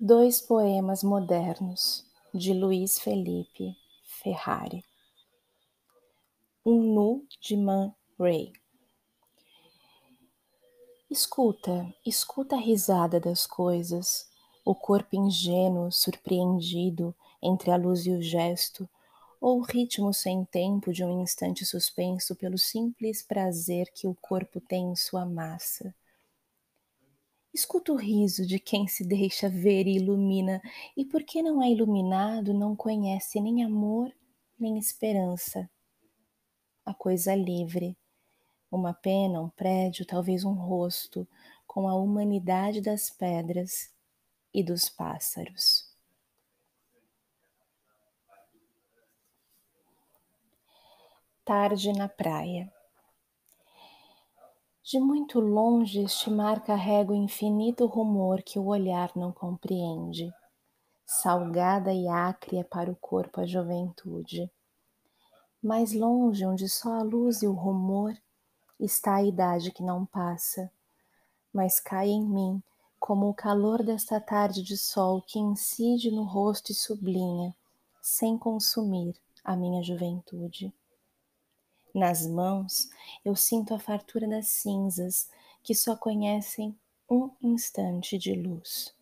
Dois poemas modernos de Luiz Felipe Ferrari. Um nu de Man Ray. Escuta, escuta a risada das coisas, o corpo ingênuo surpreendido entre a luz e o gesto, ou o ritmo sem tempo de um instante suspenso pelo simples prazer que o corpo tem em sua massa Escuta o riso de quem se deixa ver e ilumina, e porque não é iluminado, não conhece nem amor nem esperança. A coisa livre, uma pena, um prédio, talvez um rosto, com a humanidade das pedras e dos pássaros. Tarde na praia. De muito longe este mar carrega o infinito rumor que o olhar não compreende. Salgada e acre é para o corpo a juventude. Mais longe, onde só a luz e o rumor, está a idade que não passa, mas cai em mim como o calor desta tarde de sol que incide no rosto e sublinha, sem consumir, a minha juventude. Nas mãos eu sinto a fartura das cinzas que só conhecem um instante de luz.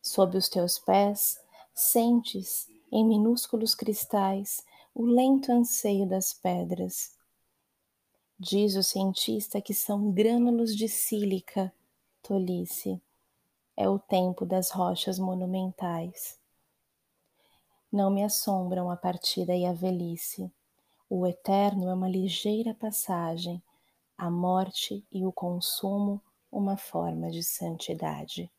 Sob os teus pés, sentes em minúsculos cristais o lento anseio das pedras. Diz o cientista que são grânulos de sílica, tolice. É o tempo das rochas monumentais. Não me assombram a partida e a velhice o eterno é uma ligeira passagem, a morte e o consumo uma forma de santidade.